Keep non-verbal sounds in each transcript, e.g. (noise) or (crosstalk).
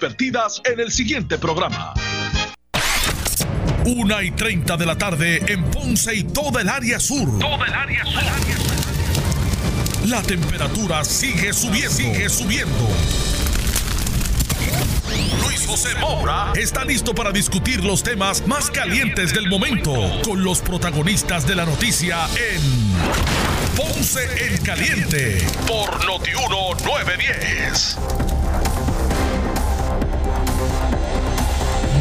vertidas en el siguiente programa. Una y 30 de la tarde en Ponce y toda el área sur. Toda el área sur. La temperatura sigue subiendo. Sigue subiendo. Luis José Moura está listo para discutir los temas más calientes del momento con los protagonistas de la noticia en Ponce en Caliente por Notiuno 910.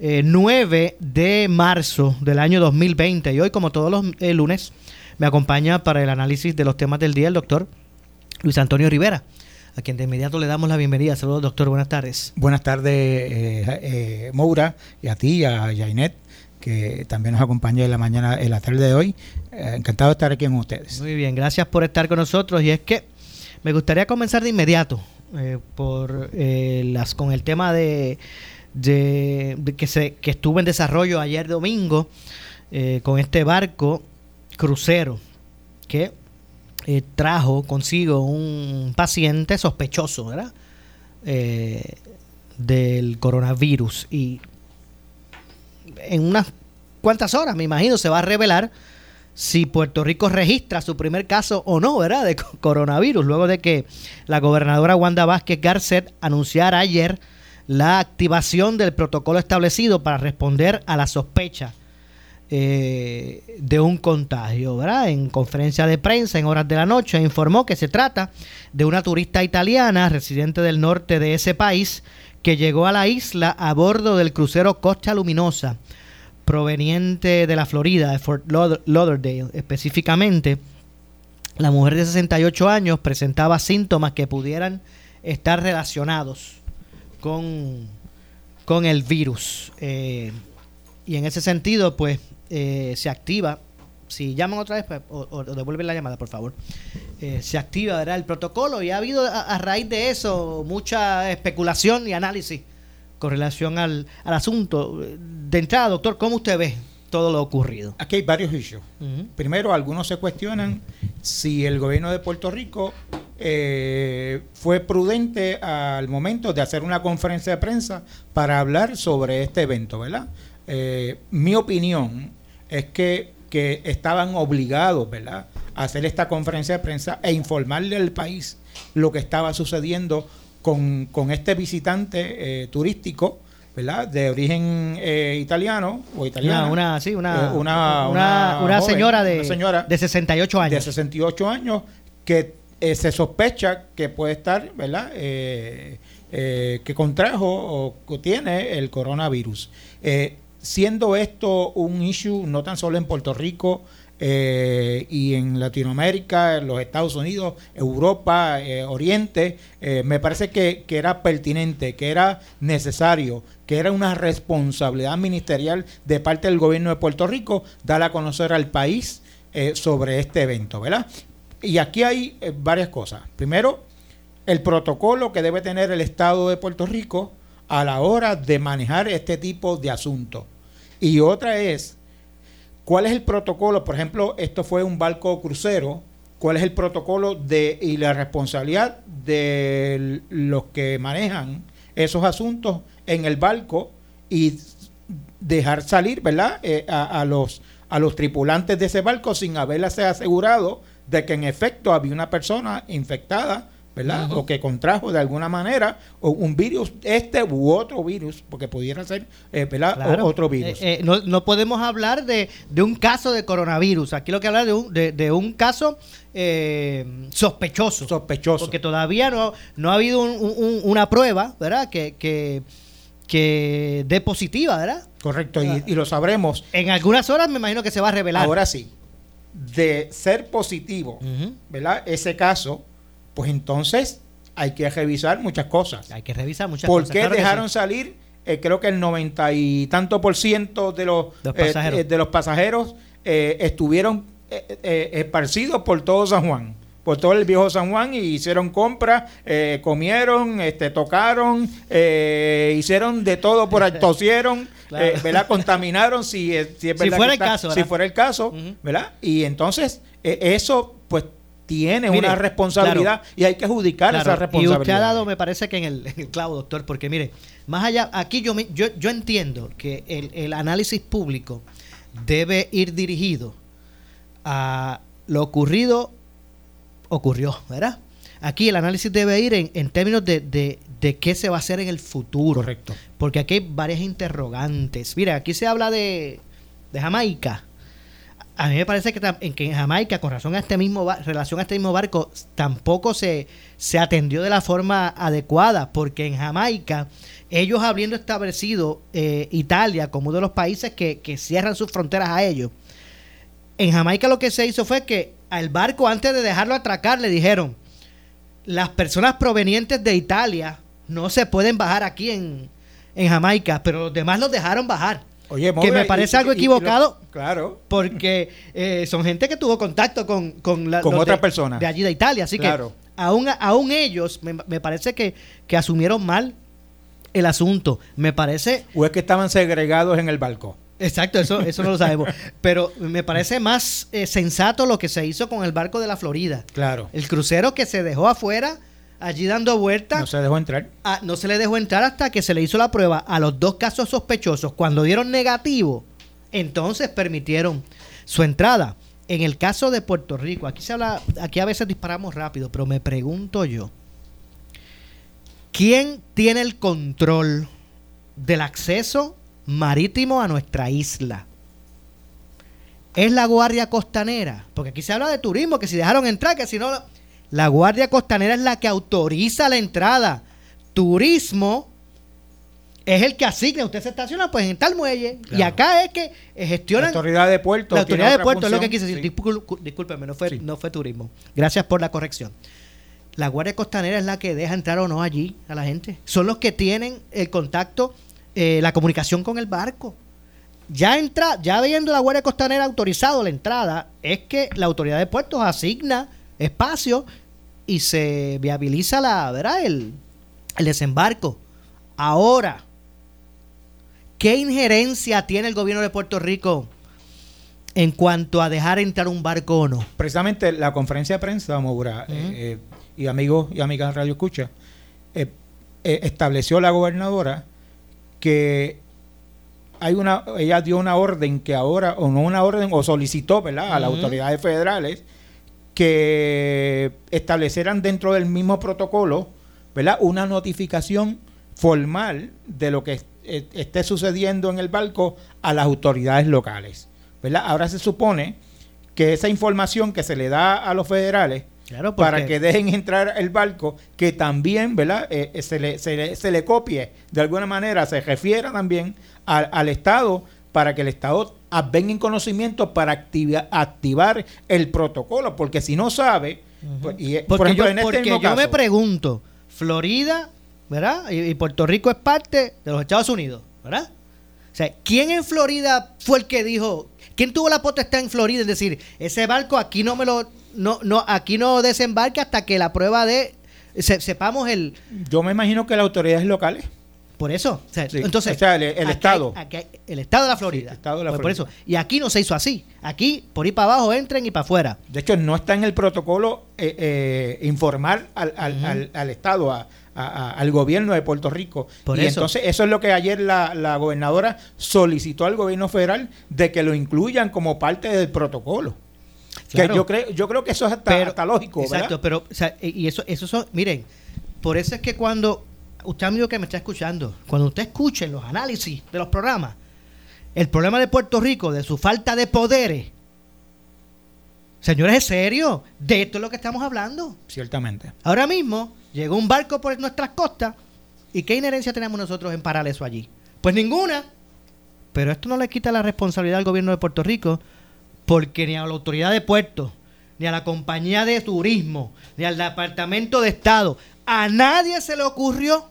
9 eh, de marzo del año 2020. Y hoy, como todos los eh, lunes, me acompaña para el análisis de los temas del día el doctor Luis Antonio Rivera, a quien de inmediato le damos la bienvenida. Saludos, doctor. Buenas tardes. Buenas tardes, eh, Moura, y a ti, a Jainet que también nos acompaña en la mañana, en la tarde de hoy. encantado de estar aquí con ustedes. Muy bien, gracias por estar con nosotros. Y es que me gustaría comenzar de inmediato por las con el tema de de, que, se, que estuvo en desarrollo ayer domingo eh, con este barco crucero que eh, trajo consigo un paciente sospechoso, ¿verdad? Eh, del coronavirus y en unas cuantas horas, me imagino, se va a revelar si Puerto Rico registra su primer caso o no, ¿verdad? De coronavirus, luego de que la gobernadora Wanda Vázquez Garcet anunciara ayer la activación del protocolo establecido para responder a la sospecha eh, de un contagio. ¿verdad? En conferencia de prensa en horas de la noche informó que se trata de una turista italiana residente del norte de ese país que llegó a la isla a bordo del crucero Costa Luminosa proveniente de la Florida, de Fort Lauderdale específicamente. La mujer de 68 años presentaba síntomas que pudieran estar relacionados con, con el virus. Eh, y en ese sentido, pues eh, se activa, si llaman otra vez pues, o, devuelven la llamada, por favor, eh, se activa ¿verdad? el protocolo y ha habido a, raíz de eso mucha especulación y análisis con relación al, al asunto. De entrada, doctor, ¿cómo usted ve todo lo ocurrido? Aquí hay varios issues. Primero, algunos se cuestionan si el gobierno de Puerto Rico eh, fue prudente al momento de hacer una conferencia de prensa para hablar sobre este evento, ¿verdad? Eh, mi opinión es que, que, estaban obligados, ¿verdad?, a hacer esta conferencia de prensa e informarle al país lo que estaba sucediendo con, este visitante eh, turístico, ¿verdad? De origen italiano o italiana. Una, sí, una, una, señora, de, señora de 68 años. De 68 años que eh, se sospecha que puede estar, ¿verdad? Eh, eh, que contrajo o tiene el coronavirus. siendo esto un issue no tan solo en Puerto Rico y en Latinoamérica, en los Estados Unidos, Europa, Oriente, me parece que, que, era pertinente, que era necesario, que era una responsabilidad ministerial de parte del gobierno de Puerto Rico dar a conocer al país sobre este evento, ¿verdad? Y aquí hay eh, varias cosas. Primero, el protocolo que debe tener el Estado de Puerto Rico a la hora de manejar este tipo de asuntos. Y otra es, ¿cuál es el protocolo? Por ejemplo, esto fue un barco crucero. ¿Cuál es el protocolo de, y la responsabilidad de los que manejan esos asuntos en el barco y dejar salir, ¿verdad? Eh, a, los, a los tripulantes de ese barco sin haberse asegurado de que en efecto había una persona infectada, ¿verdad? O que contrajo de alguna manera un virus, este u otro virus, porque pudiera ser, eh, ¿verdad? otro virus. Eh, eh, no, podemos hablar de, un caso de coronavirus. Aquí lo que habla de un, de, un caso sospechoso. Sospechoso. Porque todavía no, no ha habido una prueba, ¿verdad? Que, que, que dé positiva, ¿verdad? Correcto, y, y, lo sabremos. En algunas horas me imagino que se va a revelar. Ahora sí de ser positivo, ¿verdad? Ese caso, pues entonces hay que revisar muchas cosas. Hay que revisar muchas cosas. ¿Por qué dejaron salir eh, creo que el noventa y tanto por ciento de los, Los eh, pasajeros. eh, de los pasajeros eh, estuvieron esparcidos por todo San Juan, por todo el viejo San Juan y hicieron compras, eh, comieron, este, tocaron, eh, hicieron de todo por ahí, (laughs) tosieron, Claro. eh, ¿verdad? Contaminaron si, es- si es Si verdad fuera que el está- caso, si ¿verdad? fuera el caso. ¿verdad? Y entonces eso tiene Mire, una responsabilidad y hay que adjudicar Claro, esa y responsabilidad. usted ha dado, me parece que en el, en el clavo, doctor, porque mire, más allá, aquí yo, yo, yo entiendo que el, el análisis público debe ir dirigido a lo ocurrido, ocurrió, ¿verdad? Aquí el análisis debe ir en, en términos de, de, de qué se va a hacer en el futuro. Correcto. Porque aquí hay varias interrogantes. Mira, aquí se habla de, de Jamaica. A mí me parece que, en que Jamaica, con razón a este mismo relación a este mismo barco, tampoco se, se atendió de la forma adecuada, porque en Jamaica, ellos habiendo establecido eh, Italia como uno de los países que, que cierran sus fronteras a ellos, en Jamaica lo que se hizo fue que al barco, antes de dejarlo atracar, le dijeron, las personas provenientes de Italia no se pueden bajar aquí en, en Jamaica, pero los demás los dejaron bajar. Oye, que me parece y- algo y- y equivocado. lo- claro. Porque eh, son gente que tuvo contacto con, con, la- Con los otras de- personas. De allí de Italia. Así Claro. que aún, aún ellos, me, me parece que, que asumieron mal el asunto. Me parece O es que estaban segregados en el barco. Exacto, eso, eso no lo sabemos. (laughs) Pero me parece más eh, sensato lo que se hizo con el barco de la Florida. Claro. El crucero que se dejó afuera, allí dando vueltas. No se dejó entrar. Ah, no se le dejó entrar hasta que se le hizo la prueba a los dos casos sospechosos. Cuando dieron negativo, entonces permitieron su entrada. En el caso de Puerto Rico, aquí se habla, aquí a veces disparamos rápido, pero me pregunto yo, ¿quién tiene el control del acceso marítimo a nuestra isla? ¿Es la Guardia Costanera? Porque aquí se habla de turismo, que si dejaron entrar, que si no... La Guardia Costanera es la que autoriza la entrada. Turismo es el que asigna. Usted se estaciona pues en tal muelle. Y acá es que eh, La autoridad de puerto. La autoridad de puerto es lo que quise decir. Sí. Discúlpeme, no fue, Sí. no fue turismo. Gracias por la corrección. La Guardia Costanera es la que deja entrar o no allí a la gente. Son los que tienen el contacto, eh, la comunicación con el barco. Ya entra, ya viendo la Guardia Costanera autorizado la entrada, es que la autoridad de puertos asigna espacio y se viabiliza la, ¿verdad? El, el desembarco. Ahora, ¿qué injerencia tiene el gobierno de Puerto Rico en cuanto a dejar entrar un barco o no? Precisamente la conferencia de prensa, Moura, Ujú. eh, eh, y amigos y amigas de Radio Escucha, eh, eh, estableció la gobernadora que hay una, ella dio una orden que ahora, o no una orden, o solicitó, ¿verdad?, a las autoridades federales que establecieran dentro del mismo protocolo, ¿verdad?, una notificación formal de lo que eh, esté sucediendo en el barco a las autoridades locales, ¿verdad? Ahora se supone que esa información que se le da a los federales Claro, para que dejen entrar el barco, que también, ¿verdad? Eh, eh, se, le, se, le, se le copie de alguna manera, se refiera también al, al Estado para que el Estado ah, venga en conocimiento para activa- activar el protocolo, porque si no sabe, pues, y, Porque, por ejemplo, yo, en este porque mismo yo me pregunto, Florida, ¿verdad? Y, y Puerto Rico es parte de los Estados Unidos, ¿verdad? O sea, ¿quién en Florida fue el que dijo, quién tuvo la potestad en Florida? Es decir, ese barco aquí no me lo, no, no, aquí no desembarque hasta que la prueba de, se- sepamos el, yo me imagino que las autoridades locales, por eso. O sea, Sí, entonces, o sea, el- el aquí hay- Estado. aquí hay- el Estado de la Florida. Sí, el Estado de la Pues por Florida. eso. Y aquí no se hizo así. Aquí, por ir para abajo, entren y para afuera. de hecho no está en el protocolo eh, eh, informar al, al, al- al Estado, a- a- a- al gobierno de Puerto Rico. Por y eso. entonces eso es lo que ayer la, la gobernadora solicitó al gobierno federal de que lo incluyan como parte del protocolo. Claro. Que yo creo, yo creo que eso es hasta, Pero- hasta lógico, Exacto, ¿verdad? pero, o sea, y eso, eso son, miren, por eso es que cuando, usted amigo que me está escuchando, cuando usted escuche los análisis de los programas, el problema de Puerto Rico, de su falta de poderes, señores, es serio, de esto es lo que estamos hablando. Ciertamente. Ahora mismo llegó un barco por nuestras costas y ¿qué inherencia tenemos nosotros en parar eso allí? Pues ninguna. Pero esto no le quita la responsabilidad al gobierno de Puerto Rico porque ni a la autoridad de puertos, ni a la compañía de turismo, ni al departamento de Estado, a nadie se le ocurrió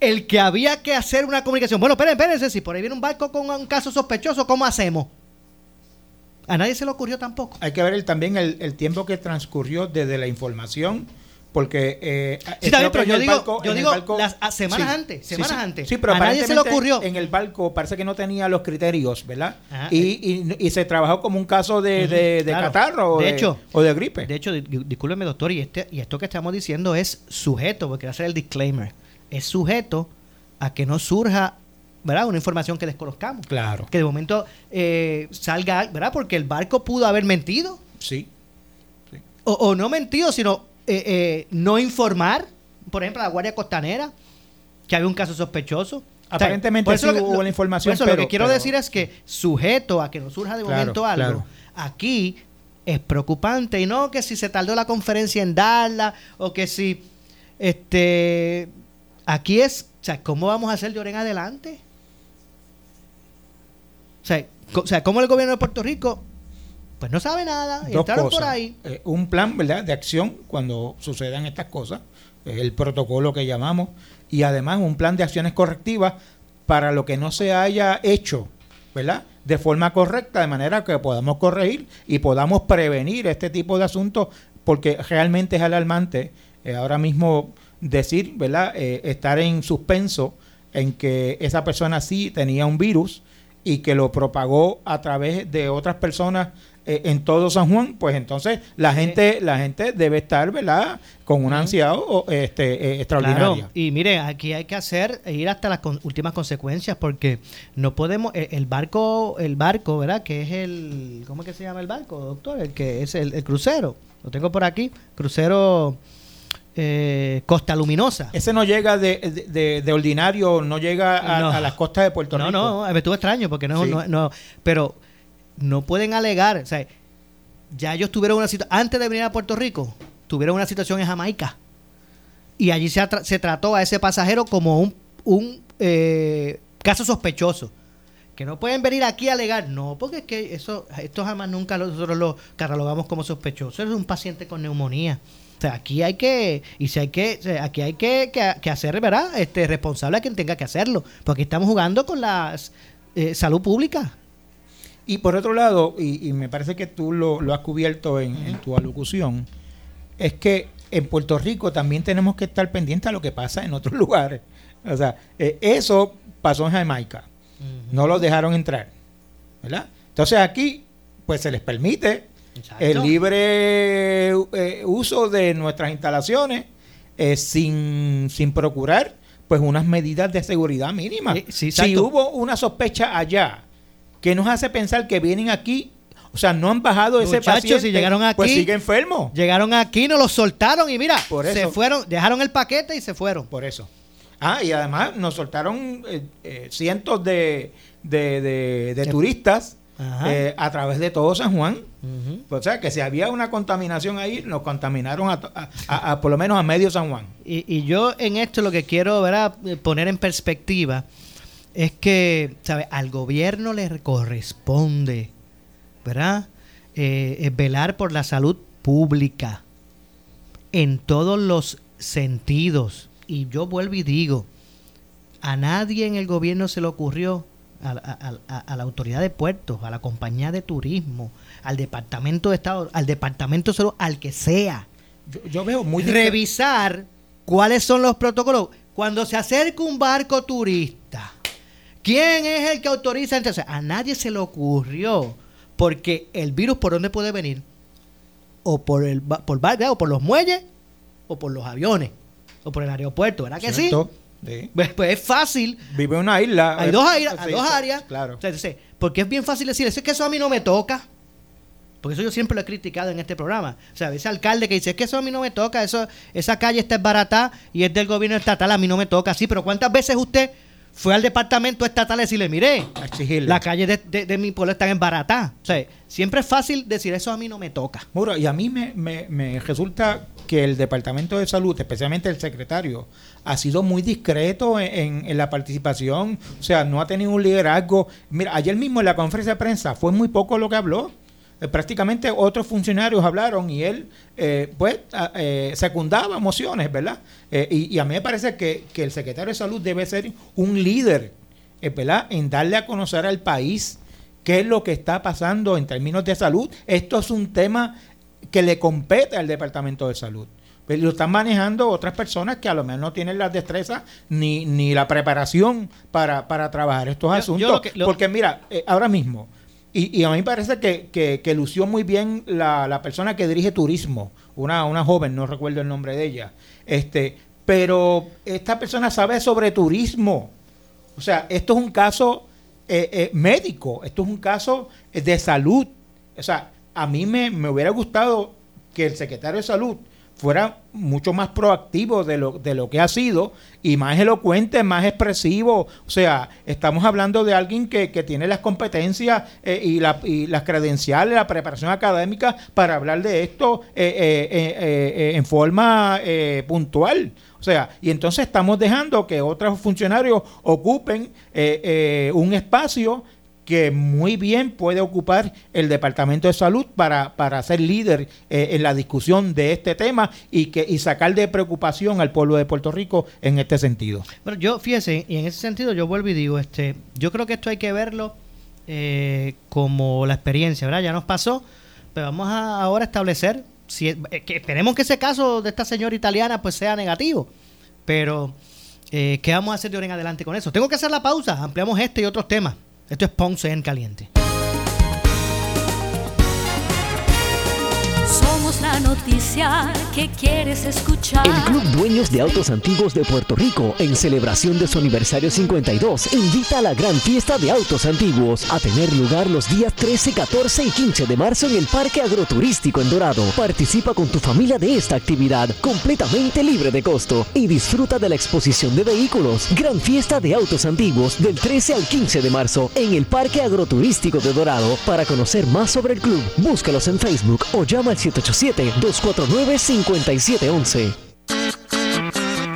el que había que hacer una comunicación. Bueno, espérense, espérense, si por ahí viene un barco con un caso sospechoso, ¿cómo hacemos? A nadie se le ocurrió tampoco. Hay que ver el, también el, el tiempo que transcurrió desde la información porque eh, sí, también, pero yo digo, barco, yo digo barco, las a, semanas sí, antes, semanas sí, antes. Sí, pero a nadie se le ocurrió. En el barco parece que no tenía los criterios, ¿verdad? Ajá, y, y, y, se trabajó como un caso de, uh -huh, de, de claro. catarro de o, hecho, o de gripe. De hecho, discúlpeme, doctor, y, este, y esto que estamos diciendo es sujeto, porque quiero hacer el disclaimer, es sujeto a que no surja ¿verdad? Una información que desconozcamos. Claro. Que de momento eh, salga, ¿verdad? Porque el barco pudo haber mentido. Sí. sí. O, o, no mentido, sino eh, eh, no informar, por ejemplo, a la Guardia Costanera, que había un caso sospechoso. Aparentemente o sea, sí hubo la información. Por eso pero, lo que quiero pero, decir es que sujeto a que no surja de Claro, momento algo, claro. aquí es preocupante. Y no que si se tardó la conferencia en darla, o que si este aquí es, o sea, ¿cómo vamos a hacer de ahora en adelante? O sea, o sea, ¿cómo el gobierno de Puerto Rico pues no sabe nada, y Dos entraron cosas. por ahí. Eh, un plan ¿verdad? de acción cuando sucedan estas cosas, eh, el protocolo que llamamos, y además un plan de acciones correctivas para lo que no se haya hecho, ¿verdad? De forma correcta, de manera que podamos corregir y podamos prevenir este tipo de asuntos, porque realmente es alarmante eh, ahora mismo decir, ¿verdad? Eh, estar en suspenso en que esa persona sí tenía un virus y que lo propagó a través de otras personas eh, en todo San Juan, pues entonces la gente la gente debe estar, ¿verdad? Con una ansiedad o, este, eh, extraordinaria. Claro. Y mire, aquí hay que hacer ir hasta las con, últimas consecuencias porque no podemos el, el, barco el barco, ¿verdad? Que es el ¿cómo es que se llama el barco, doctor? El que es el, el crucero. Lo tengo por aquí, crucero eh, Costa Luminosa. Ese no llega de, de, de ordinario, no llega a, No. a, las costas de Puerto No, Rico. no, me estuvo extraño porque no, Sí. no, no, pero no pueden alegar, o sea, ya ellos tuvieron una situación, antes de venir a Puerto Rico, tuvieron una situación en Jamaica y allí se, se trató a ese pasajero como un, un eh, caso sospechoso. Que no pueden venir aquí a alegar, no, porque es que eso, esto jamás nunca nosotros lo catalogamos como sospechoso, es un paciente con neumonía. O sea, aquí hay que, y si hay que, aquí hay que, que, que hacer, ¿verdad? Este, responsable a quien tenga que hacerlo, porque estamos jugando con la eh, salud pública. Y por otro lado, y, y me parece que tú lo, lo has cubierto en, en tu alocución, es que en Puerto Rico también tenemos que estar pendientes a lo que pasa en otros (laughs) lugares. O sea, eh, eso pasó en Jamaica. No los dejaron entrar. ¿Verdad? Entonces aquí, pues se les permite Exacto. el libre eh, uso de nuestras instalaciones eh, sin, sin procurar pues unas medidas de seguridad mínimas. Eh, sí, si hubo una sospecha allá que nos hace pensar que vienen aquí, o sea, no han bajado ese paciente, si llegaron aquí- pues sigue enfermo. Llegaron aquí, nos los soltaron y mira, Por se eso. fueron, dejaron el paquete y se fueron. Por eso. Ah, y además nos soltaron eh, eh, cientos de, de, de- turistas. Eh, a través de todo San Juan. O sea, que si había una contaminación ahí, nos contaminaron a, to- a- a- a por lo menos a medio San Juan. Y, y yo en esto lo que quiero ¿verdad? Eh, poner en perspectiva es que, ¿sabe? Al gobierno le corresponde, ¿verdad? Eh, eh, velar por la salud pública en todos los sentidos. Y yo vuelvo y digo, a nadie en el gobierno se le ocurrió, a, a- a- a la autoridad de puertos, a la compañía de turismo, al departamento de Estado, al departamento de salud, al que sea, Yo, yo veo muy revisar cuáles son los protocolos. Cuando se acerca un barco turista, ¿quién es el que autoriza? Entonces, a nadie se le ocurrió, porque el virus por dónde puede venir, o por el por bar- o por los muelles, o por los aviones, o por el aeropuerto, ¿verdad que. Sí. Pues, pues es fácil. Vive en una isla. Hay dos sí, hay dos sí, áreas. Claro. Entonces, porque es bien fácil decir, es que eso a mí no me toca. Porque eso yo siempre lo he criticado en este programa. O sea, ese alcalde que dice, es que eso a mí no me toca, eso, esa calle está barata y es del gobierno estatal, a mí no me toca. Sí, pero ¿cuántas veces usted fue al departamento estatal a decirle, mire, exigirle. la calle de, de- de mi pueblo está en barata? O sea, siempre es fácil decir, eso a mí no me toca. Muro, y a mí me, me- me resulta que el Departamento de Salud, especialmente el secretario, ha sido muy discreto en, la participación, o sea, no ha tenido un liderazgo. Mira, ayer mismo en la conferencia de prensa fue muy poco lo que habló. eh, prácticamente otros funcionarios hablaron y él, eh, pues, secundaba mociones, ¿verdad? Y, a mí me parece que, que, el secretario de Salud debe ser un líder, ¿verdad? En darle a conocer al país qué es lo que está pasando en términos de salud. Esto es un tema que le compete al Departamento de Salud. Pero lo están manejando otras personas que a lo mejor no tienen las destrezas ni, ni la preparación para, para trabajar estos asuntos. Porque mira, eh, ahora mismo, y, a mí me parece que, que, lució muy bien la, la, persona que dirige turismo, una, una joven, no recuerdo el nombre de ella, este, pero esta persona sabe sobre turismo. O sea, esto es un caso eh, eh, médico, esto es un caso de salud. O sea, a mí me, me hubiera gustado que el secretario de salud fuera mucho más proactivo de lo, de lo que ha sido y más elocuente, más expresivo. O sea, estamos hablando de alguien que, tiene las competencias eh, y, la, y, las credenciales, la preparación académica para hablar de esto eh, eh, en forma puntual. O sea, y entonces estamos dejando que otros funcionarios ocupen un espacio que muy bien puede ocupar el Departamento de Salud para, para ser líder eh, en la discusión de este tema y, que, y sacar de preocupación al pueblo de Puerto Rico en este sentido. Bueno, yo fíjese, y en ese sentido yo vuelvo y digo, este, yo creo que esto hay que verlo eh, como la experiencia, ¿verdad? Ya nos pasó, pero vamos a ahora establecer, si, eh, esperemos que ese caso de esta señora italiana pues sea negativo, pero... ¿Qué vamos a hacer de ahora en adelante con eso? Tengo que hacer la pausa, ampliamos este y otros temas. Esto es Ponce en Caliente. La noticia que quieres escuchar. El Club Dueños de Autos Antiguos de Puerto Rico, en celebración de su aniversario 52, invita a la gran fiesta de autos antiguos a tener lugar los días 13, 14 y 15 de marzo en el Parque Agroturístico en Dorado. Participa con tu familia de esta actividad completamente libre de costo y disfruta de la exposición de vehículos. Gran fiesta de autos antiguos del 13 al 15 de marzo en el Parque Agroturístico de Dorado. Para conocer más sobre el club, búscalos en Facebook o llama al 787 249-5711.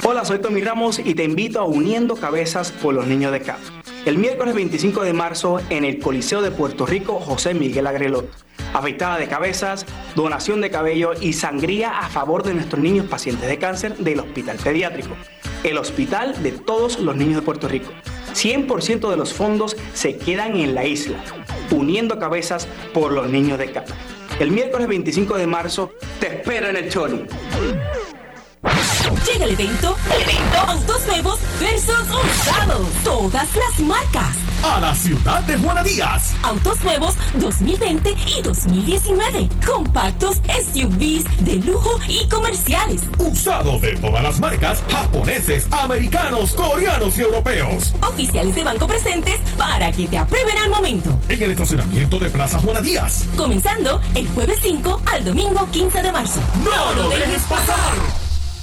Hola, soy Tommy Ramos y te invito a Uniendo Cabezas por los Niños de CAP. El miércoles 25 de marzo en el Coliseo de Puerto Rico, José Miguel Agrelot. Afeitada de cabezas, donación de cabello y sangría a favor de nuestros niños pacientes de cáncer del Hospital Pediátrico. El hospital de todos los niños de Puerto Rico. 100% de los fondos se quedan en la isla, uniendo cabezas por los niños de CAP. El miércoles 25 de marzo te espero en el Choli. Llega el evento, el evento Autos Nuevos versus Usados. Todas las marcas. A la ciudad de Juana Díaz. Autos nuevos 2020 y 2019. Compactos, SUVs de lujo y comerciales. Usados de todas las marcas, japoneses, americanos, coreanos y europeos. Oficiales de banco presentes para que te aprueben al momento. En el estacionamiento de Plaza Juana Díaz. Comenzando el jueves 5 al domingo 15 de marzo. ¡No lo dejes pasar!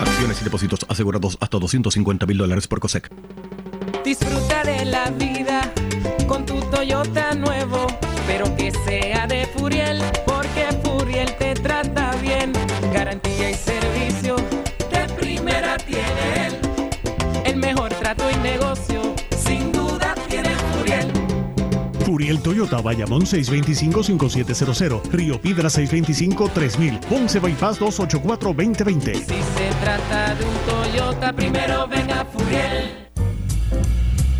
Acciones y depósitos asegurados hasta 250 mil dólares por COSEC. Disfruta de la vida con tu Toyota nuevo, pero que sea de Furiel, porque Furiel te trata bien. Garantía y servicio Furiel Toyota, Bayamón 625-5700, Río Piedra 625-3000, Ponce Bypass 284-2020. Si se trata de un Toyota, primero venga Furiel.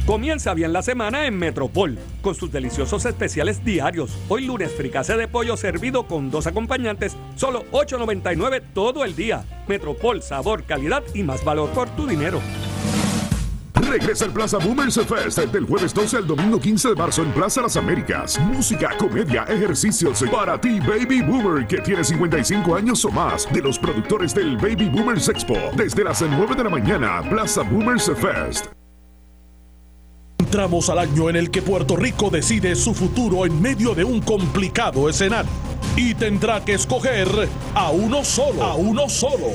Comienza bien la semana en Metropol, con sus deliciosos especiales diarios. Hoy lunes, fricase de pollo servido con dos acompañantes, solo $8.99 todo el día. Metropol, sabor, calidad y más valor por tu dinero. Regresa el Plaza Boomers Fest del jueves 12 al domingo 15 de marzo en Plaza Las Américas. Música, comedia, ejercicios para ti, Baby Boomer, que tiene 55 años o más, de los productores del Baby Boomers Expo. Desde las 9 de la mañana, Plaza Boomers Fest. Entramos al año en el que Puerto Rico decide su futuro en medio de un complicado escenario y tendrá que escoger a uno solo, a uno solo.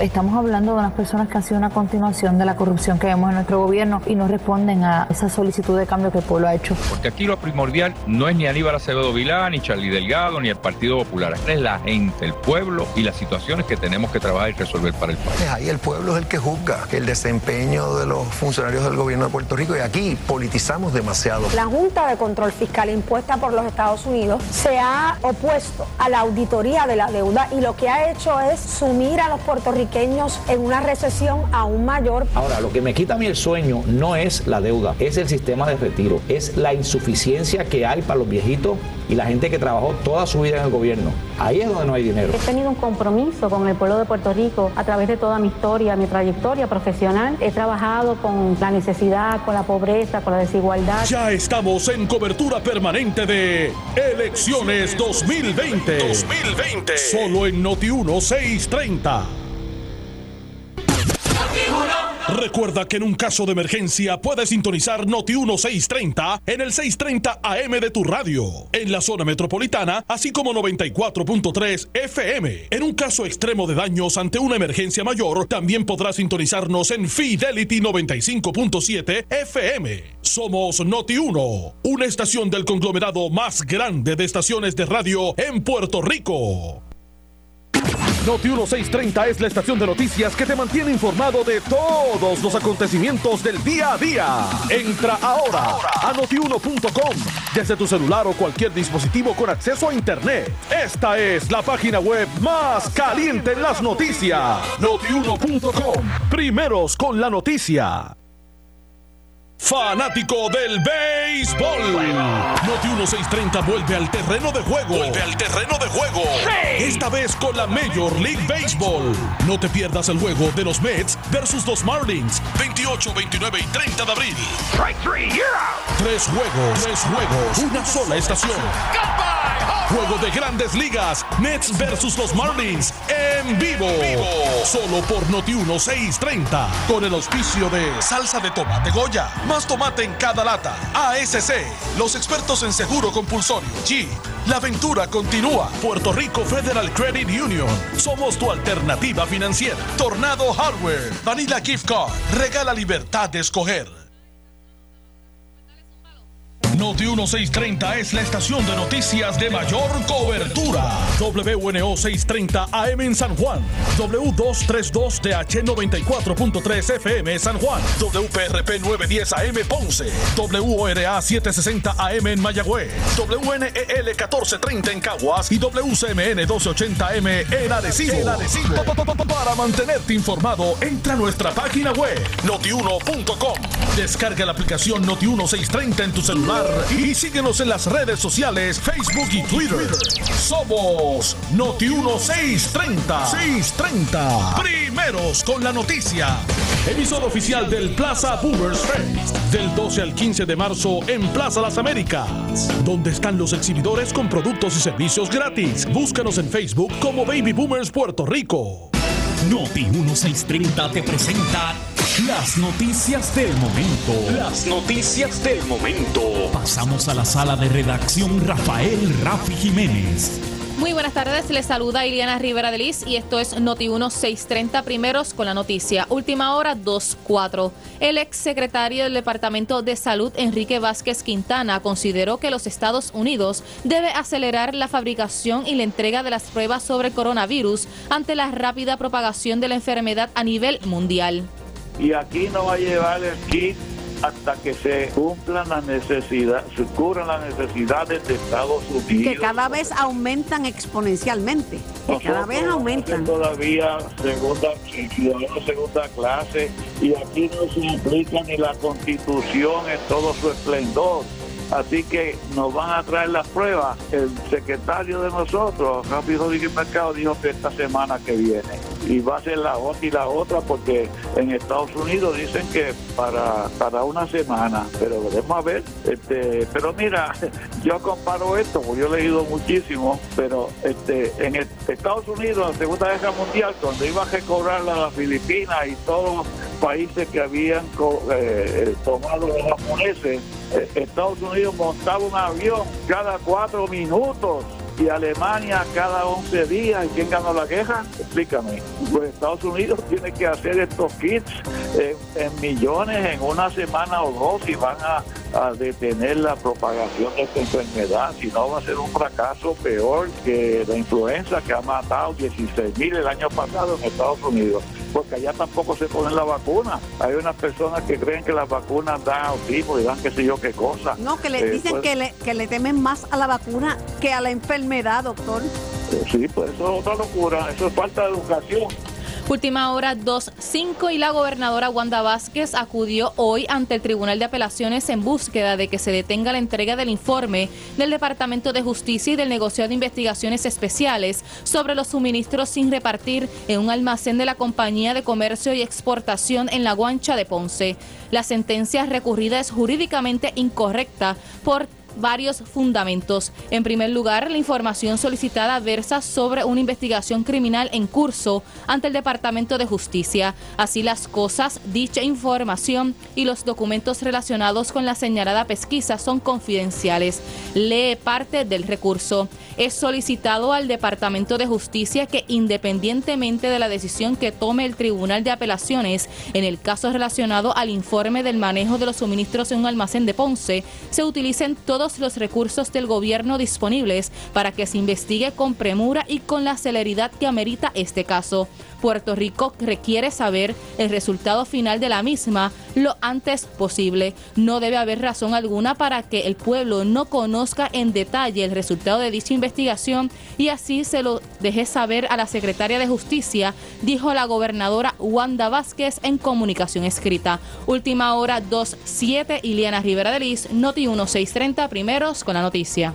Estamos hablando de unas personas que han sido una continuación de la corrupción que vemos en nuestro gobierno y no responden a esa solicitud de cambio que el pueblo ha hecho. Porque aquí lo primordial no es ni Aníbal Acevedo Vilá, ni Charlie Delgado, ni el Partido Popular. Es la gente, el pueblo y las situaciones que tenemos que trabajar y resolver para el país. Ahí el pueblo es el que juzga el desempeño de los funcionarios del gobierno de Puerto Rico y aquí politizamos demasiado. La Junta de Control Fiscal impuesta por los Estados Unidos se ha opuesto a la auditoría de la deuda y lo que ha hecho es sumir a los puertorriqueños en una recesión aún mayor. Ahora, lo que me quita a mí el sueño no es la deuda, es el sistema de retiro, es la insuficiencia que hay para los viejitos y la gente que trabajó toda su vida en el gobierno. Ahí es donde no hay dinero. He tenido un compromiso con el pueblo de Puerto Rico a través de toda mi historia, mi trayectoria profesional. He trabajado con la necesidad, con la pobreza, con la desigualdad. Ya estamos en cobertura permanente de Elecciones 2020. 2020. Solo en Noti 1630. Recuerda que en un caso de emergencia puedes sintonizar Noti 1630 en el 630 AM de tu radio, en la zona metropolitana, así como 94.3 FM. En un caso extremo de daños ante una emergencia mayor, también podrás sintonizarnos en Fidelity 95.7 FM. Somos Noti 1, una estación del conglomerado más grande de estaciones de radio en Puerto Rico. Noti 1630 es la estación de noticias que te mantiene informado de todos los acontecimientos del día a día. Entra ahora a notiuno.com desde tu celular o cualquier dispositivo con acceso a internet. Esta es la página web más caliente en las noticias. Notiuno.com. Primeros con la noticia. Fanático del béisbol. Noti 1630 vuelve al terreno de juego. Vuelve al terreno de juego. Esta vez con la Major League Baseball. No te pierdas el juego de los Mets versus los Marlins. 28, 29 y 30 de abril. Tres juegos, tres juegos, una sola estación. Juego de grandes ligas. Mets versus los Marlins en vivo. Solo por Noti 1630. Con el auspicio de salsa de tomate Goya. Más tomate en cada lata. ASC. Los expertos en seguro compulsorio. G. La aventura continúa. Puerto Rico Federal Credit Union. Somos tu alternativa financiera. Tornado Hardware. Vanilla Gift Card. Regala libertad de escoger. Noti 1630 es la estación de noticias de mayor cobertura. WNO 630 AM en San Juan. W232DH 94.3 FM San Juan. WPRP 910 AM Ponce. WORA 760 AM en Mayagüez. WNEL 1430 en Caguas y WCMN 1280M en Arecibo. Para mantenerte informado, entra a nuestra página web notiuno.com. Descarga la aplicación Noti 1630 en tu celular y síguenos en las redes sociales, Facebook y Twitter. Somos Noti 1630. 630. Primeros con la noticia. Emisor oficial del Plaza Boomers Fest. Del 12 al 15 de marzo en Plaza Las Américas. Donde están los exhibidores con productos y servicios gratis. Búscanos en Facebook como Baby Boomers Puerto Rico. Noti 1630 te presenta las noticias del momento. Las noticias del momento. Pasamos a la sala de redacción Rafael Rafi Jiménez. Muy buenas tardes, les saluda Iliana Rivera de Liz y esto es Noti 1630 primeros con la noticia. Última hora 24. El ex secretario del Departamento de Salud, Enrique Vázquez Quintana, consideró que los Estados Unidos debe acelerar la fabricación y la entrega de las pruebas sobre coronavirus ante la rápida propagación de la enfermedad a nivel mundial. Y aquí no va a llevar el kit hasta que se cumplan las necesidades, se cubran las necesidades de Estados Unidos. Que cada vez aumentan exponencialmente. Que cada vez aumentan. todavía segunda, ciudadanos segunda clase y aquí no se aplica ni la constitución en todo su esplendor. Así que nos van a traer las pruebas. El secretario de nosotros, Rafi Rodríguez Mercado, dijo que esta semana que viene. Y va a ser la otra y la otra porque en Estados Unidos dicen que para, para una semana. Pero veremos a ver. Este, pero mira, (laughs) yo comparo esto, porque yo he leído muchísimo, pero este, en Estados Unidos, en la Segunda Guerra Mundial, cuando iba a recobrar a las Filipinas y todos los países que habían co- eh, tomado los japoneses, eh, Estados Unidos montaba un avión cada cuatro minutos y Alemania cada 11 días. ¿Y quién ganó la guerra? Explícame. Pues Estados Unidos tiene que hacer estos kits en millones en una semana o dos y van a, a detener la propagación de esta enfermedad. Si no, va a ser un fracaso peor que la influenza que ha matado 16 mil el año pasado en Estados Unidos. Porque allá tampoco se ponen la vacuna. Hay unas personas que creen que las vacunas dan autismo y dan qué sé yo qué cosa. No, que le Eh, dicen pues- que, le, que le temen más a la vacuna que a la enfermedad, doctor. Sí, pues eso es otra locura, eso es falta de educación. Última hora 2.5 y la gobernadora Wanda Vázquez acudió hoy ante el Tribunal de Apelaciones en búsqueda de que se detenga la entrega del informe del Departamento de Justicia y del Negociado de Investigaciones Especiales sobre los suministros sin repartir en un almacén de la Compañía de Comercio y Exportación en la Guancha de Ponce. La sentencia recurrida es jurídicamente incorrecta por varios fundamentos. En primer lugar, la información solicitada versa sobre una investigación criminal en curso ante el Departamento de Justicia. Así las cosas, dicha información y los documentos relacionados con la señalada pesquisa son confidenciales. Lee parte del recurso. Es solicitado al Departamento de Justicia que independientemente de la decisión que tome el Tribunal de Apelaciones en el caso relacionado al informe del manejo de los suministros en un almacén de Ponce, se utilicen todos los recursos del gobierno disponibles para que se investigue con premura y con la celeridad que amerita este caso. Puerto Rico requiere saber el resultado final de la misma lo antes posible. No debe haber razón alguna para que el pueblo no conozca en detalle el resultado de dicha investigación y así se lo deje saber a la secretaria de Justicia, dijo la gobernadora Wanda Vázquez en comunicación escrita. Última hora 2.7, Iliana Rivera de Liz, Noti 1630, primeros con la noticia.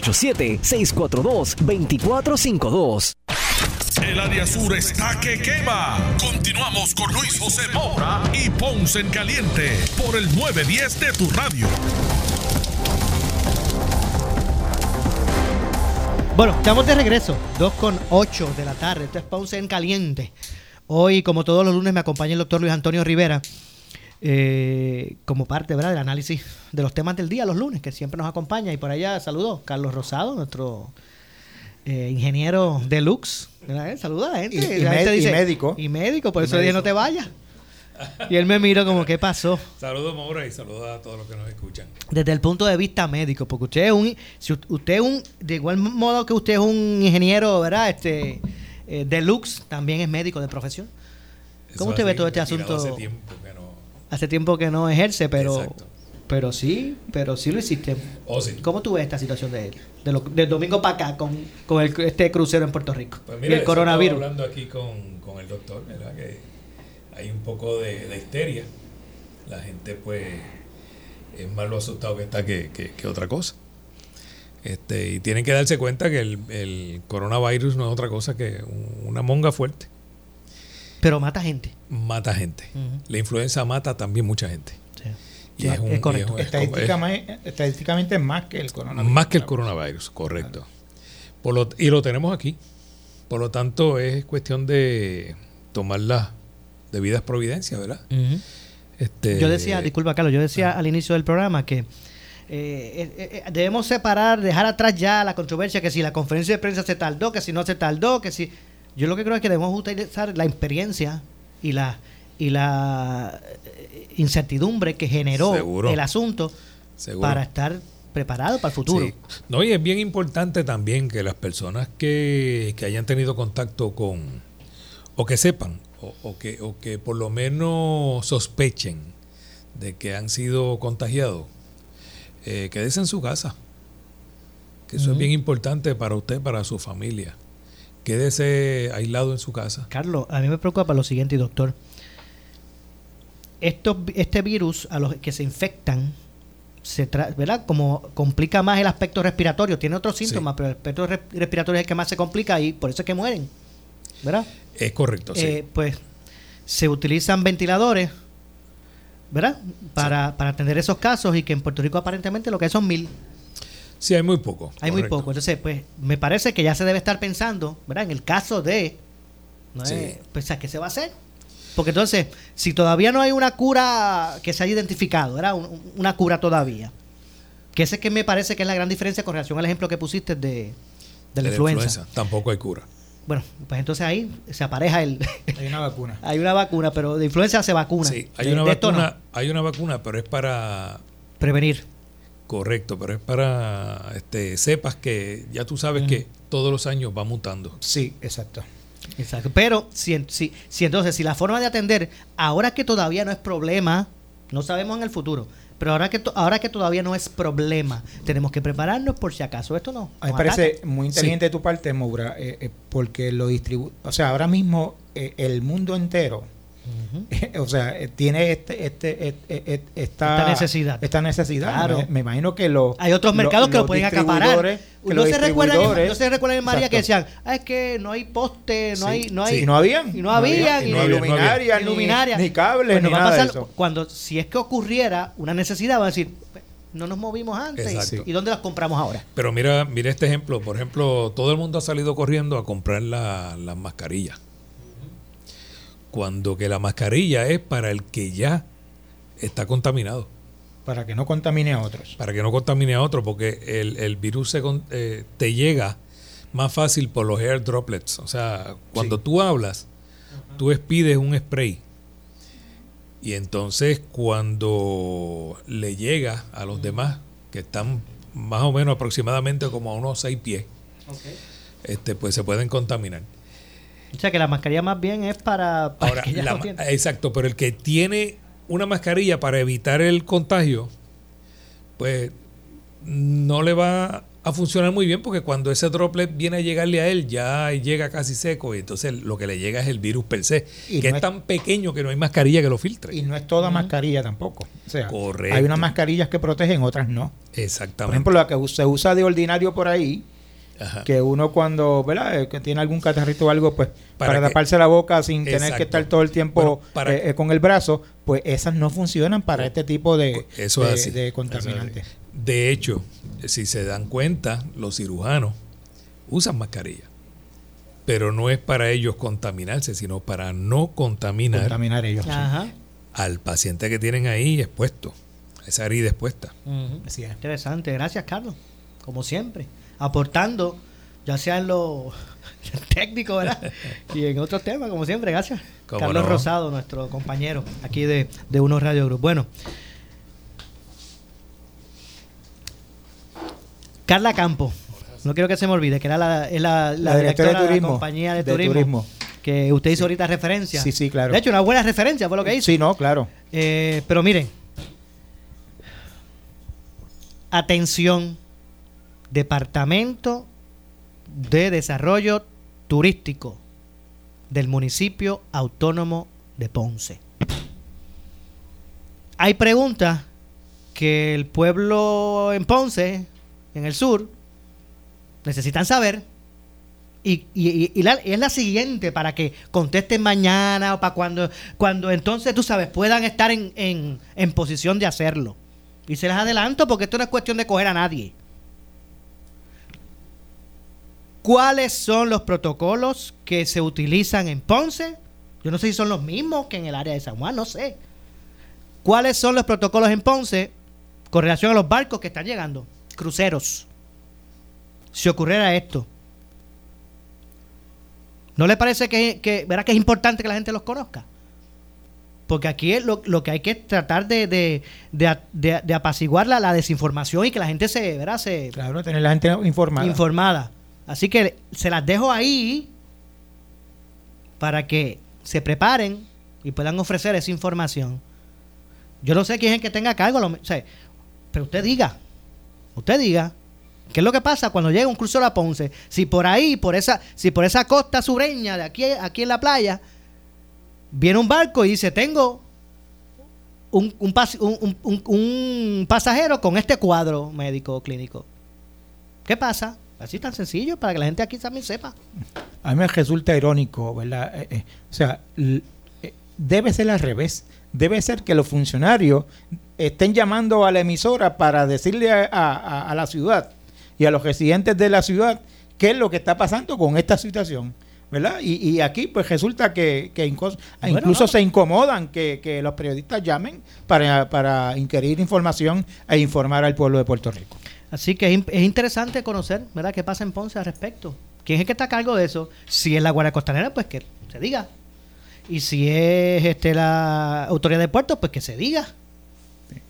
787-642-2452. El área sur está que quema. Continuamos con Luis José Moura y Ponce en Caliente por el 910 de tu radio. Bueno, estamos de regreso, 2 con 8 de la tarde. Esto es Ponce en Caliente. Hoy, como todos los lunes, me acompaña el doctor Luis Antonio Rivera eh, como parte ¿verdad? del análisis de los temas del día los lunes, que siempre nos acompaña. Y por allá saludo Carlos Rosado, nuestro eh, ingeniero deluxe. ¿verdad? Eh, Saluda a la gente. Y- y La gente med- y médico. Y médico, por Y eso dije médico. no te vayas. Y él me miró como, ¿qué pasó? Saludos, Maura, y saludos a todos los que nos escuchan. Desde el punto de vista médico, porque usted es un, si usted es un, de igual modo que usted es un ingeniero, ¿verdad? Este, eh, deluxe, también es médico de profesión. ¿Cómo Eso usted ve todo este asunto? Hace tiempo. Hace tiempo que no ejerce, pero, Exacto. Pero sí, pero sí lo hiciste. Oh, sí. ¿Cómo tú ves esta situación de él? De lo- del domingo para acá con, con el, este crucero en Puerto Rico. Pues y mira, el eso coronavirus. hablando aquí con, con el doctor, ¿verdad? Que hay un poco de, de histeria. La gente, pues, es más lo asustado que está que, que- que otra cosa. Este, y tienen que darse cuenta que el, el coronavirus no es otra cosa que un- una monga fuerte. Pero mata gente. Mata gente. La influenza mata también mucha gente. Y Sí, es un- es correcto. es- Estadísticamente, es más que el coronavirus. Más que el coronavirus, correcto. Por lo- y lo tenemos aquí. Por lo tanto, es cuestión de tomar las debidas providencias, ¿verdad? Este, Yo decía, disculpa Carlos, yo decía al inicio del programa que eh, eh, eh, debemos separar, dejar atrás ya la controversia, que si la conferencia de prensa se tardó, que si no se tardó, que si... Yo lo que creo es que debemos utilizar la experiencia y la y la eh, incertidumbre que generó Seguro. el asunto Seguro. para estar preparado para el futuro. Sí. No, y es bien importante también que las personas que, que hayan tenido contacto con, o que sepan, o, o que, o que por lo menos sospechen de que han sido contagiados, eh, quédese en su casa. Que eso es bien importante para usted, para su familia. Quédese aislado en su casa. Carlos, a mí me preocupa lo siguiente, doctor. Estos, este virus, a los que se infectan, se tra- ¿verdad? Como complica más el aspecto respiratorio, tiene otros síntomas, pero el aspecto re- respiratorio es el que más se complica y por eso es que mueren, ¿verdad? Es correcto, sí. Eh, pues se utilizan ventiladores, ¿verdad? Para, para atender esos casos y que en Puerto Rico aparentemente lo que hay son mil. Sí, hay muy poco. Hay muy poco. Entonces, pues me parece que ya se debe estar pensando, ¿verdad? En el caso de... ¿no Sí. es? Pues, ¿qué se va a hacer? Porque entonces, si todavía no hay una cura que se haya identificado, ¿verdad? Un- una cura todavía. Que ese que me parece que es la gran diferencia con relación al ejemplo que pusiste de, de la De influenza. Tampoco hay cura. Bueno, pues entonces ahí se apareja el... (laughs) Hay una vacuna. (laughs) hay una vacuna, pero de influenza se vacuna. Sí, hay De- una de esto no. vacuna, hay una vacuna, pero es para Prevenir. Correcto, pero es para este cepas que ya tú sabes Mm. que todos los años va mutando. Sí, exacto. Exacto. Pero si, si, si entonces, si la forma de atender, ahora que todavía no es problema, no sabemos en el futuro, pero ahora que, to- ahora que todavía no es problema, tenemos que prepararnos por si acaso esto no. A mí me parece ataca. muy inteligente de tu parte, Moura, eh, eh, porque lo distribu O sea, ahora mismo eh, el mundo entero, (laughs) o sea, eh, tiene este, este, este- este- esta, Esta necesidad. Esta necesidad. Claro. Me, me imagino que los. Hay otros lo- mercados que lo pueden acaparar. No se, recuerdan no se recuerdan en María que decían, ah, es que no hay poste, no Sí, hay, no sí. hay, Y no habían. y no habían, Y y no no- había luminarias, ni ni- cables, Pues ni va a nada de pasar eso. Cuando, si es que ocurriera una necesidad, van a decir, no nos movimos antes, Exacto. ¿y dónde las compramos ahora? Pero mira, mira este ejemplo. Por ejemplo, todo el mundo ha salido corriendo a comprar la- las mascarillas. Cuando que la mascarilla es para el que ya está contaminado. Para que no contamine a otros. Para que no contamine a otro, porque el, el virus se eh, te llega más fácil por los air droplets. O sea, cuando tú hablas, tú expides un spray. Y entonces cuando le llega a los demás, que están más o menos aproximadamente como a unos seis pies, este, pues se pueden contaminar. O sea que la mascarilla más bien es para, para Ahora, que la exacto, pero el que tiene una mascarilla para evitar el contagio, pues no le va a funcionar muy bien porque cuando ese droplet viene a llegarle a él, ya llega casi seco y entonces lo que le llega es el virus per se, Y que no es es- tan pequeño que no hay mascarilla que lo filtre. Y no es toda mascarilla tampoco. O sea, Correcto. hay unas mascarillas que protegen, otras no. Exactamente. Por ejemplo, la que se usa de ordinario por ahí, Ajá. que uno cuando, ¿verdad? Eh, Que tiene algún catarrito o algo, pues Para taparse la boca sin tener que estar todo el tiempo Bueno, para- eh, eh, con el brazo, pues esas no funcionan para este tipo de, Eso es de, así. de contaminantes. De hecho, si se dan cuenta, los cirujanos usan mascarilla. Pero no es para ellos contaminarse, sino para no contaminar, Contaminar ellos. Ajá. al paciente que tienen ahí expuesto, a esa herida expuesta. Así es. Interesante, gracias Carlos, como siempre, aportando, ya sea en lo (laughs) técnico, ¿verdad? (laughs) y en otros temas, como siempre, gracias. Carlos no. Rosado, nuestro compañero aquí de, de Unos Radio Group. Bueno, Carla Campo, no quiero que se me olvide, que era la, es la, la La directora directora de de, la turismo, compañía de, de turismo, turismo. que usted hizo ahorita referencia. Sí, sí, claro. De hecho, una buena referencia fue lo que hizo. Sí, no, claro. Eh, pero miren, Atención, Departamento de Desarrollo Turístico del municipio autónomo de Ponce. Hay preguntas que el pueblo en Ponce, en el sur, necesitan saber. Y, y- y la- y es la siguiente para que contesten mañana o para cuando, cuando entonces, tú sabes, puedan estar en, en, en posición de hacerlo. Y se les adelanto porque esto no es cuestión de coger a nadie. ¿Cuáles son los protocolos que se utilizan en Ponce? Yo no sé si son los mismos que en el área de San Juan, no sé. ¿Cuáles son los protocolos en Ponce con relación a los barcos que están llegando? Cruceros. Si ocurriera esto. ¿No le parece que, que, ¿verdad que es importante que la gente los conozca? Porque aquí es lo, lo que hay que tratar de, de, de, de- de apaciguar la, la desinformación y que la gente se, ¿verdad? se Claro, tener la gente informada. informada. Así que se las dejo ahí para que se preparen y puedan ofrecer esa información. Yo no sé quién es el que tenga cargo, lo- o pero usted diga, usted diga, ¿qué es lo que pasa cuando llega un crucero a Ponce? Si por ahí, por esa, si por esa costa sureña de aquí, aquí en la playa, viene un barco y dice, tengo un, un pas- un- un- un- un pasajero con este cuadro médico clínico. ¿Qué pasa? Así tan sencillo para que la gente aquí también sepa. A mí me resulta irónico, ¿verdad? Eh, eh, o sea, eh, debe ser al revés. Debe ser que los funcionarios estén llamando a la emisora para decirle a, a- a la ciudad y a los residentes de la ciudad qué es lo que está pasando con esta situación. ¿Verdad? Y, y aquí pues resulta que, que Bueno, incluso no. se incomodan que, que los periodistas llamen para, para inquirir información e informar al pueblo de Puerto Rico. Así que es, in- es interesante conocer, ¿verdad?, qué pasa en Ponce al respecto. ¿Quién es el que está a cargo de eso? Si es la Guardia Costanera, pues que se diga. Y si es este la autoridad de puertos, pues que se diga.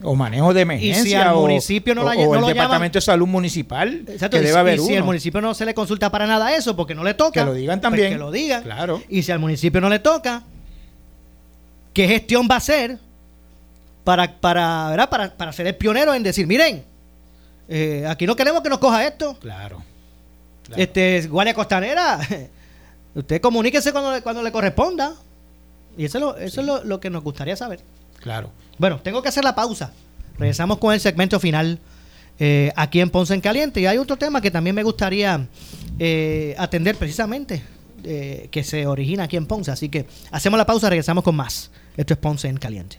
o manejo de emergencia Y si al o, municipio no o- la- o el lo departamento de salud municipal Exacto, que y, debe si- haber y si uno al municipio no se le consulta para nada eso, porque no le toca, Que lo digan pues también. que lo digan. Claro. Y si al municipio no le toca, ¿qué gestión va a hacer para, para, ¿verdad? para, para ser el pionero en decir, miren, eh, aquí no queremos que nos coja esto? Claro. Este, Guardia Costanera, (laughs) usted comuníquese cuando, le- cuando le corresponda. Y eso es, lo, eso es lo, lo que nos gustaría saber. Claro. Bueno, tengo que hacer la pausa. Regresamos con el segmento final eh, aquí en Ponce en Caliente. Y hay otro tema que también me gustaría eh, atender precisamente, que se origina aquí en Ponce. Así que hacemos la pausa, regresamos con más. Esto es Ponce en Caliente.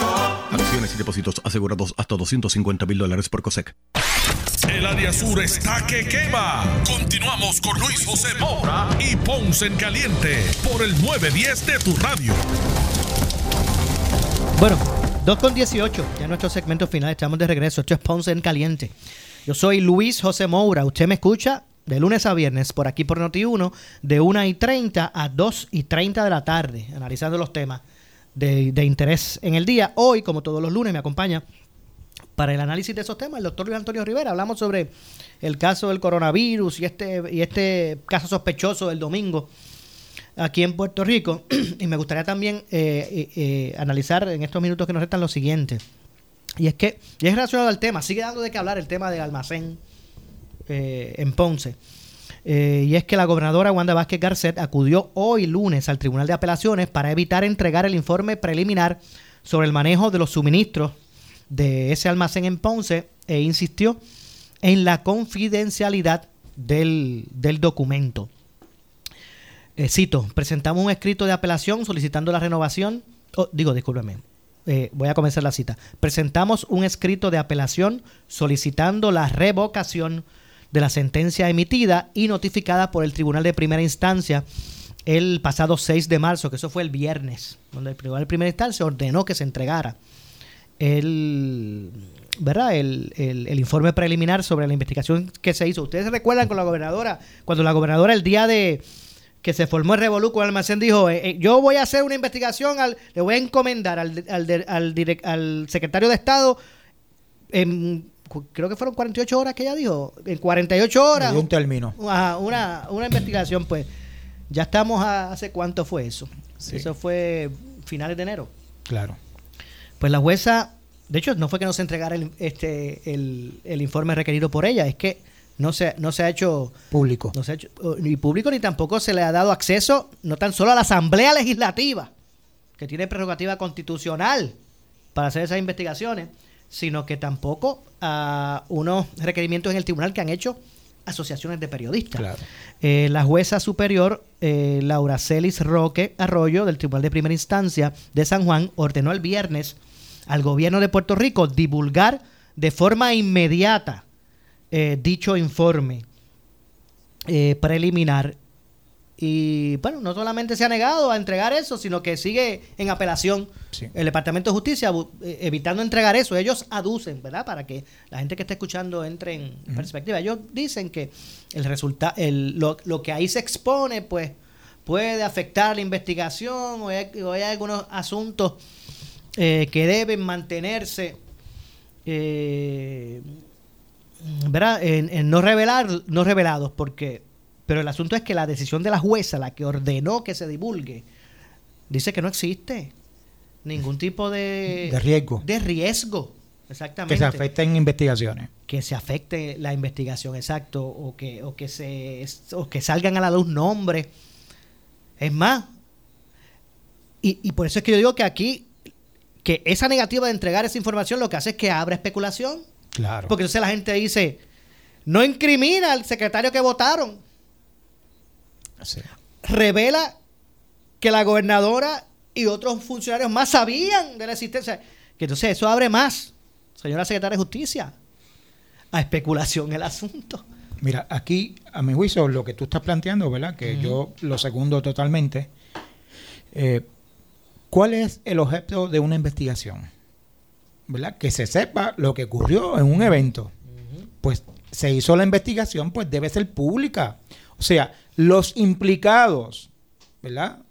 Acciones y depósitos asegurados hasta 250 mil dólares por COSEC. El área sur está que quema. Continuamos con Luis José Moura y Ponce en Caliente por el 910 de tu radio. Bueno, 2 con 18, ya nuestro segmento final, estamos de regreso. Esto es Ponce en Caliente. Yo soy Luis José Moura. Usted me escucha de lunes a viernes por aquí por Noti1, de 1 y 30 a 2 y 30 de la tarde, analizando los temas de, interés en el día. Hoy, como todos los lunes, me acompaña para el análisis de esos temas el doctor Luis Antonio Rivera. Hablamos sobre el caso del coronavirus y este, y este caso sospechoso del domingo aquí en Puerto Rico. (clears throat) y me gustaría también eh, eh, eh, analizar en estos minutos que nos restan lo siguiente. Y es que, y es relacionado al tema, sigue dando de qué hablar el tema del almacén eh, en Ponce. Eh, y es que la gobernadora Wanda Vázquez Garcet acudió hoy lunes al Tribunal de Apelaciones para evitar entregar el informe preliminar sobre el manejo de los suministros de ese almacén en Ponce e insistió en la confidencialidad del, del documento. Eh, cito, presentamos un escrito de apelación solicitando la renovación, oh, digo, discúlpeme, eh, voy a comenzar la cita. Presentamos un escrito de apelación solicitando la revocación de la sentencia emitida y notificada por el Tribunal de Primera Instancia el pasado 6 de marzo, que eso fue el viernes, donde el Tribunal de Primera Instancia ordenó que se entregara el, ¿verdad? El, el, informe preliminar sobre la investigación que se hizo. Ustedes recuerdan con la gobernadora, cuando la gobernadora el día de que se formó el revolú con el almacén dijo, eh, eh, yo voy a hacer una investigación, al, le voy a encomendar al, al, al, al secretario de Estado, en, creo que fueron 48 horas que ella dijo, en 48 horas, un término. Ajá, una, una investigación, pues ya estamos a, hace cuánto fue eso. Sí. Eso fue finales de enero. Claro. Pues la jueza, de hecho, no fue que no se entregara el, este, el, el informe requerido por ella, es que no se, no se ha hecho Público. no se ha hecho eh, ni público ni tampoco se le ha dado acceso, no tan solo a la Asamblea Legislativa, que tiene prerrogativa constitucional para hacer esas investigaciones, sino que tampoco a unos requerimientos en el tribunal que han hecho asociaciones de periodistas. Claro. Eh, la jueza superior, eh, Laura Celis Roque Arroyo, del Tribunal de Primera Instancia de San Juan, ordenó el viernes al gobierno de Puerto Rico divulgar de forma inmediata eh, dicho informe eh, preliminar. Y bueno, no solamente se ha negado a entregar eso, sino que sigue en apelación el Departamento de Justicia eh, evitando entregar eso. Ellos aducen, ¿verdad? Para que la gente que esté escuchando entre en perspectiva. Ellos dicen que el resultado, el, lo, lo que ahí se expone, pues puede afectar la investigación o hay, o hay algunos asuntos eh, que deben mantenerse eh, ¿verdad? En, en no revelar, no revelados, porque, pero el asunto es que la decisión de la jueza, la que ordenó que se divulgue, dice que no existe ningún tipo de, De riesgo. De riesgo, exactamente. Que se afecten investigaciones. Que se afecte la investigación, exacto, o que, o que se, o que salgan a la luz nombres. Es más, y, y por eso es que yo digo que aquí, que esa negativa de entregar esa información lo que hace es que abra especulación. Claro. Porque entonces la gente dice, no incrimina al secretario que votaron. Revela que la gobernadora y otros funcionarios más sabían de la existencia. Que entonces eso abre más, señora secretaria de Justicia, a especulación el asunto. Mira, aquí, a mi juicio, lo que tú estás planteando, ¿verdad? Que yo lo segundo totalmente. eh, ¿Cuál es el objeto de una investigación? ¿Verdad? Que se sepa lo que ocurrió en un evento. Pues se hizo la investigación, pues debe ser pública. O sea, los implicados, ¿verdad?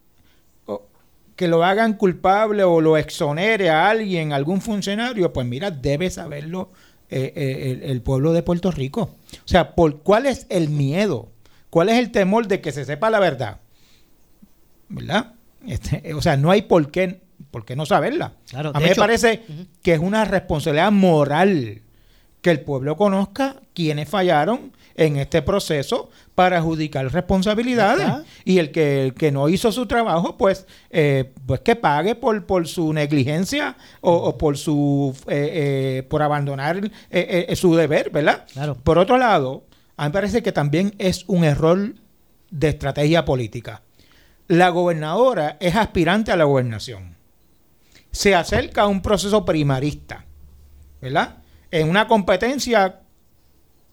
O que lo hagan culpable o lo exonere a alguien, algún funcionario, pues mira, debe saberlo eh, eh, el, el pueblo de Puerto Rico. O sea, ¿por cuál es el miedo? ¿Cuál es el temor de que se sepa la verdad? ¿Verdad? Este, o sea, no hay por qué, por qué no saberla. Claro, a mí hecho- me parece que es una responsabilidad moral que el pueblo conozca quiénes fallaron en este proceso para adjudicar responsabilidades. Está. y el que, el que no hizo su trabajo pues eh, pues que pague por, por su negligencia o, o por su eh, eh, por abandonar eh, su deber verdad por otro lado a mí me parece que también es un error de estrategia política. La gobernadora es aspirante a la gobernación. Se acerca a un proceso primarista ¿verdad? En una competencia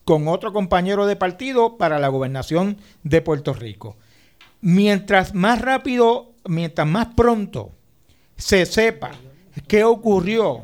con otro compañero de partido para la gobernación de Puerto Rico. Mientras más rápido, mientras más pronto se sepa qué ocurrió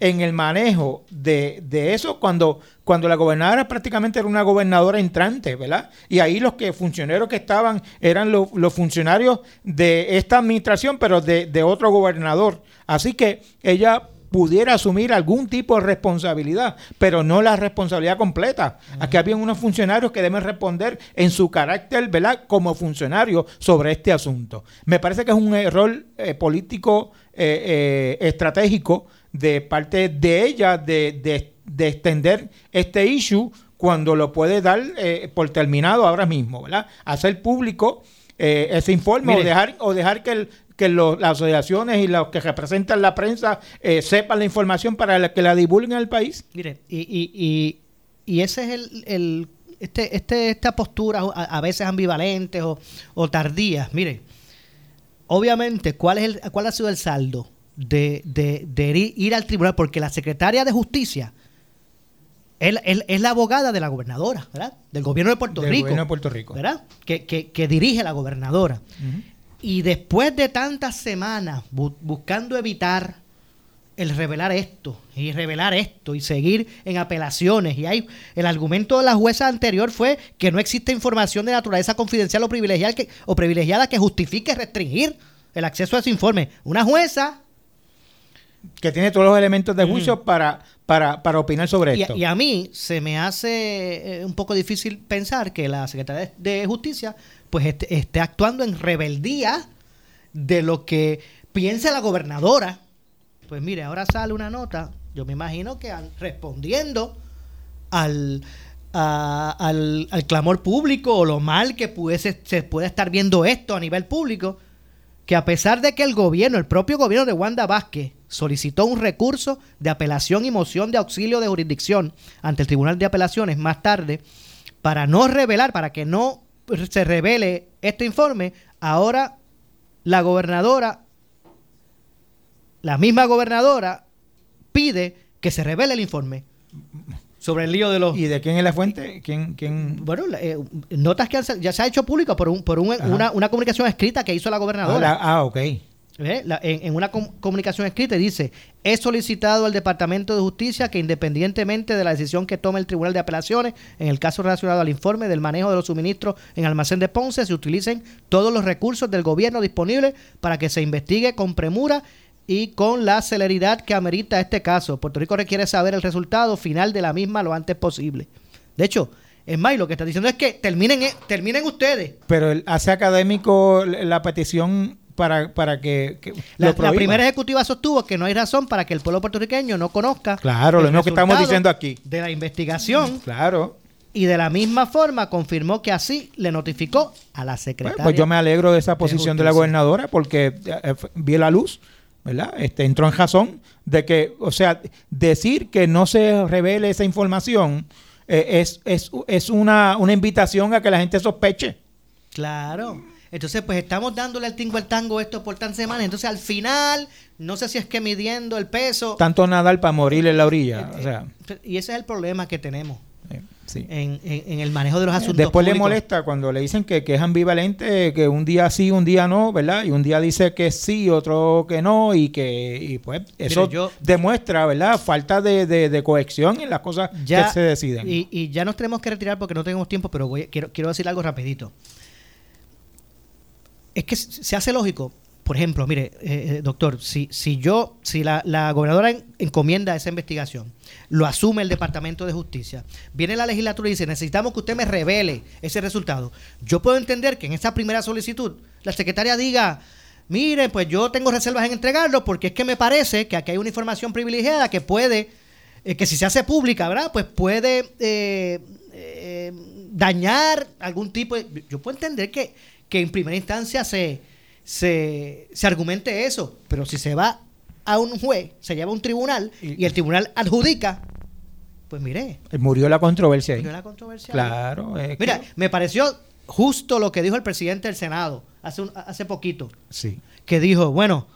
en el manejo de, eso cuando, cuando la gobernadora prácticamente era una gobernadora entrante, ¿verdad? Y ahí los que funcionarios que estaban eran lo- los funcionarios de esta administración, pero de otro gobernador. Así que ella pudiera asumir algún tipo de responsabilidad, pero no la responsabilidad completa. Aquí había unos funcionarios que deben responder en su carácter, ¿verdad? Como funcionario sobre este asunto. Me parece que es un error eh, político eh, eh, estratégico de parte de ella de, de- de extender este issue cuando lo puede dar eh, por terminado ahora mismo, ¿verdad? Hacer público eh, ese informe o dejar, o dejar que, el- que las asociaciones y los que representan la prensa eh, sepan la información para la- que la divulguen al país. Mire, y, y, y, y ese es el, el- este, este, esta postura a, a veces ambivalentes o, o tardías. Mire, obviamente, ¿cuál, es el, ¿cuál ha sido el saldo de, de, de ir, ir al tribunal? Porque la secretaria de Justicia es, la- es- la abogada de la gobernadora, ¿verdad? Del gobierno de Puerto Del Rico. gobierno de Puerto Rico. ¿Verdad? Que, que, que dirige la gobernadora. Y después de tantas semanas bu- buscando evitar el revelar esto y revelar esto y seguir en apelaciones y hay el argumento de la jueza anterior fue que no existe información de naturaleza confidencial o privilegiada que, o privilegiada que justifique restringir el acceso a ese informe. Una jueza Que tiene todos los elementos de juicio para, para, para opinar sobre y, esto. y a mí se me hace eh, un poco difícil pensar que la Secretaría de Justicia pues esté, esté actuando en rebeldía de lo que piensa la gobernadora. Pues mire, ahora sale una nota, yo me imagino que respondiendo al, a- al, al clamor público o lo mal que pudiese, se puede estar viendo esto a nivel público, que a pesar de que el gobierno, el propio gobierno de Wanda Vázquez, solicitó un recurso de apelación y moción de auxilio de jurisdicción ante el Tribunal de Apelaciones más tarde, para no revelar, para que no se revele este informe, ahora la gobernadora, la misma gobernadora, pide que se revele el informe sobre el lío de los... ¿Y de quién es la fuente? ¿Quién, quién? Bueno, la- eh, notas que han ya se ha hecho público por, un, por un- una, una comunicación escrita que hizo la Ah, gobernadora. la- ah, ok. La- en, una com- comunicación escrita dice, he solicitado al Departamento de Justicia que independientemente de la decisión que tome el Tribunal de Apelaciones en el caso relacionado al informe del manejo de los suministros en almacén de Ponce, se utilicen todos los recursos del gobierno disponibles para que se investigue con premura y con la celeridad que amerita este caso. Puerto Rico requiere saber el resultado final de la misma lo antes posible. De hecho, es más, lo que está diciendo es que terminen, eh, terminen ustedes. Pero hace académico la petición para, para que, que La, primera ejecutiva sostuvo que no hay razón para que el pueblo puertorriqueño no conozca. Claro, lo mismo que estamos diciendo aquí. De la investigación. Claro. Y de la misma forma confirmó que así le notificó a la Bueno, secretaria. pues yo me alegro de esa posición de la gobernadora porque eh, vi la luz, ¿verdad? Este, entró en razón de que, o sea, decir que no se revele esa información eh, es, es, es una, una invitación a que la gente sospeche. Claro. Entonces, pues estamos dándole al tingo al tango esto por tantas semanas. Entonces, al final, no sé si es que midiendo el peso. Tanto nadar para morir en la orilla. O sea, Y ese es el problema que tenemos sí. en, en- en el manejo de los asuntos. Después le molesta cuando le dicen que, que es ambivalente, que un día sí, un día no, ¿verdad? Y un día dice que sí, otro que no, y que y pues eso Mire, yo- demuestra, ¿verdad? Falta de, de, en las cosas ya que se deciden. Y, y ya nos tenemos que retirar porque no tenemos tiempo, pero voy- quiero, quiero decir algo rapidito. Es que se hace lógico. Por ejemplo, mire, eh, eh, doctor, si, si yo, si la, la gobernadora en- encomienda esa investigación, lo asume el Departamento de Justicia, viene la legislatura y dice, necesitamos que usted me revele ese resultado. Yo puedo entender que en esa primera solicitud la secretaria diga, mire, pues yo tengo reservas en entregarlo porque es que me parece que aquí hay una información privilegiada que puede eh, que si se hace pública, ¿verdad? Pues puede eh, dañar algún tipo de... Yo puedo entender que, que en primera instancia se, se, se argumente eso, pero si se va a un juez, se lleva a un tribunal y, el tribunal adjudica, pues mire, Murió la controversia ahí. murió la controversia. Claro. es que- Mira, me pareció justo lo que dijo el presidente del Senado hace, un- hace poquito sí. que dijo, bueno,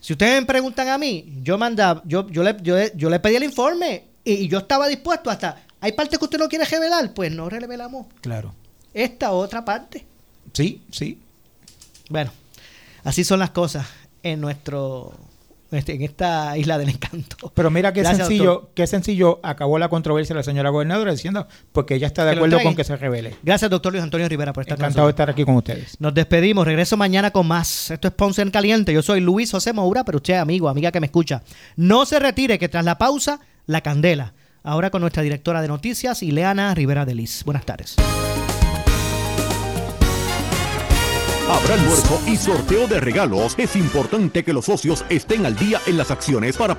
si ustedes me preguntan a mí, yo mandaba, yo, yo, le, yo, le- yo le pedí el informe y, y yo estaba dispuesto hasta, hay partes que usted no quiere revelar, pues no revelamos Claro. esta otra parte. Sí, sí. Bueno, así son las cosas en nuestro este, en esta isla del encanto. Pero mira qué Gracias, sencillo, doctor. qué sencillo acabó la controversia la señora gobernadora diciendo porque ella está de Que acuerdo con que se revele. Gracias, doctor Luis Antonio Rivera, por estar con Encantado de estar aquí con ustedes. Nos despedimos, regreso mañana con más. Esto es Ponce en Caliente. Yo soy Luis José Moura, pero usted, amigo, amiga que me escucha, no se retire, que tras la pausa, la candela. Ahora con nuestra directora de noticias, Ileana Rivera de Liz. Buenas tardes. Habrá almuerzo y sorteo de regalos. Es importante que los socios estén al día en las acciones para